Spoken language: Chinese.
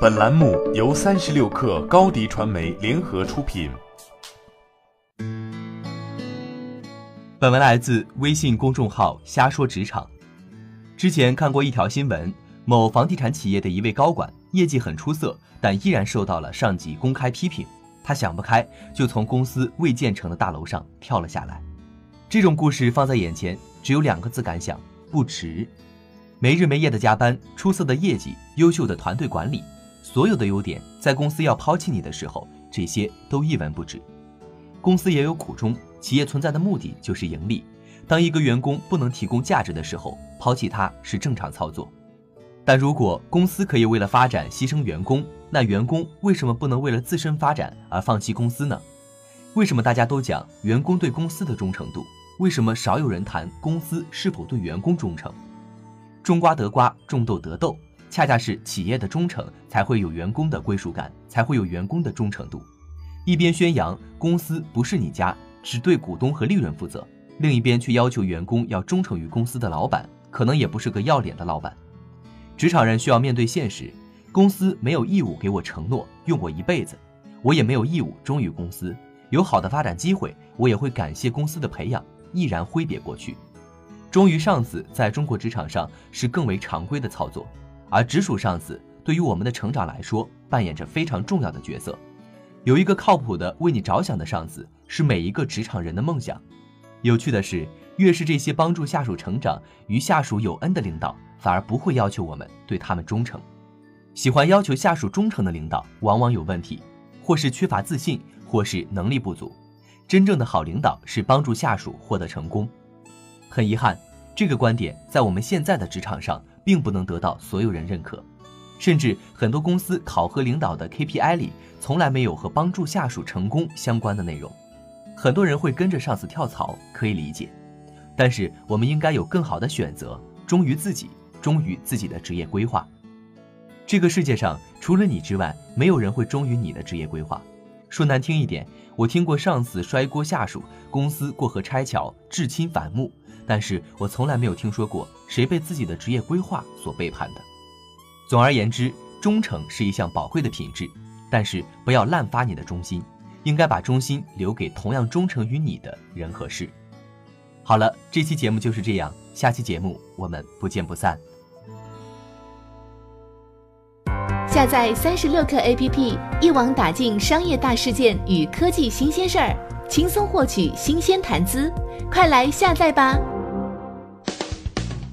本栏目由三十六氪高低传媒联合出品。本文来自微信公众号“瞎说职场”。之前看过一条新闻，某房地产企业的一位高管业绩很出色，但依然受到了上级公开批评。他想不开，就从公司未建成的大楼上跳了下来。这种故事放在眼前，只有两个字感想：不值。没日没夜的加班，出色的业绩，优秀的团队管理。所有的优点，在公司要抛弃你的时候，这些都一文不值。公司也有苦衷，企业存在的目的就是盈利。当一个员工不能提供价值的时候，抛弃他是正常操作。但如果公司可以为了发展牺牲员工，那员工为什么不能为了自身发展而放弃公司呢？为什么大家都讲员工对公司的忠诚度？为什么少有人谈公司是否对员工忠诚？种瓜得瓜，种豆得豆。恰恰是企业的忠诚，才会有员工的归属感，才会有员工的忠诚度。一边宣扬公司不是你家，只对股东和利润负责，另一边却要求员工要忠诚于公司的老板，可能也不是个要脸的老板。职场人需要面对现实，公司没有义务给我承诺用我一辈子，我也没有义务忠于公司。有好的发展机会，我也会感谢公司的培养，毅然挥别过去。忠于上司，在中国职场上是更为常规的操作。而直属上司对于我们的成长来说，扮演着非常重要的角色。有一个靠谱的为你着想的上司，是每一个职场人的梦想。有趣的是，越是这些帮助下属成长、与下属有恩的领导，反而不会要求我们对他们忠诚。喜欢要求下属忠诚的领导，往往有问题，或是缺乏自信，或是能力不足。真正的好领导是帮助下属获得成功。很遗憾，这个观点在我们现在的职场上。并不能得到所有人认可，甚至很多公司考核领导的 KPI 里从来没有和帮助下属成功相关的内容。很多人会跟着上司跳槽，可以理解，但是我们应该有更好的选择，忠于自己，忠于自己的职业规划。这个世界上除了你之外，没有人会忠于你的职业规划。说难听一点，我听过上司摔锅下属，公司过河拆桥，至亲反目。但是我从来没有听说过谁被自己的职业规划所背叛的。总而言之，忠诚是一项宝贵的品质，但是不要滥发你的忠心，应该把忠心留给同样忠诚于你的人和事。好了，这期节目就是这样，下期节目我们不见不散。下载三十六课 APP，一网打尽商业大事件与科技新鲜事儿，轻松获取新鲜谈资，快来下载吧！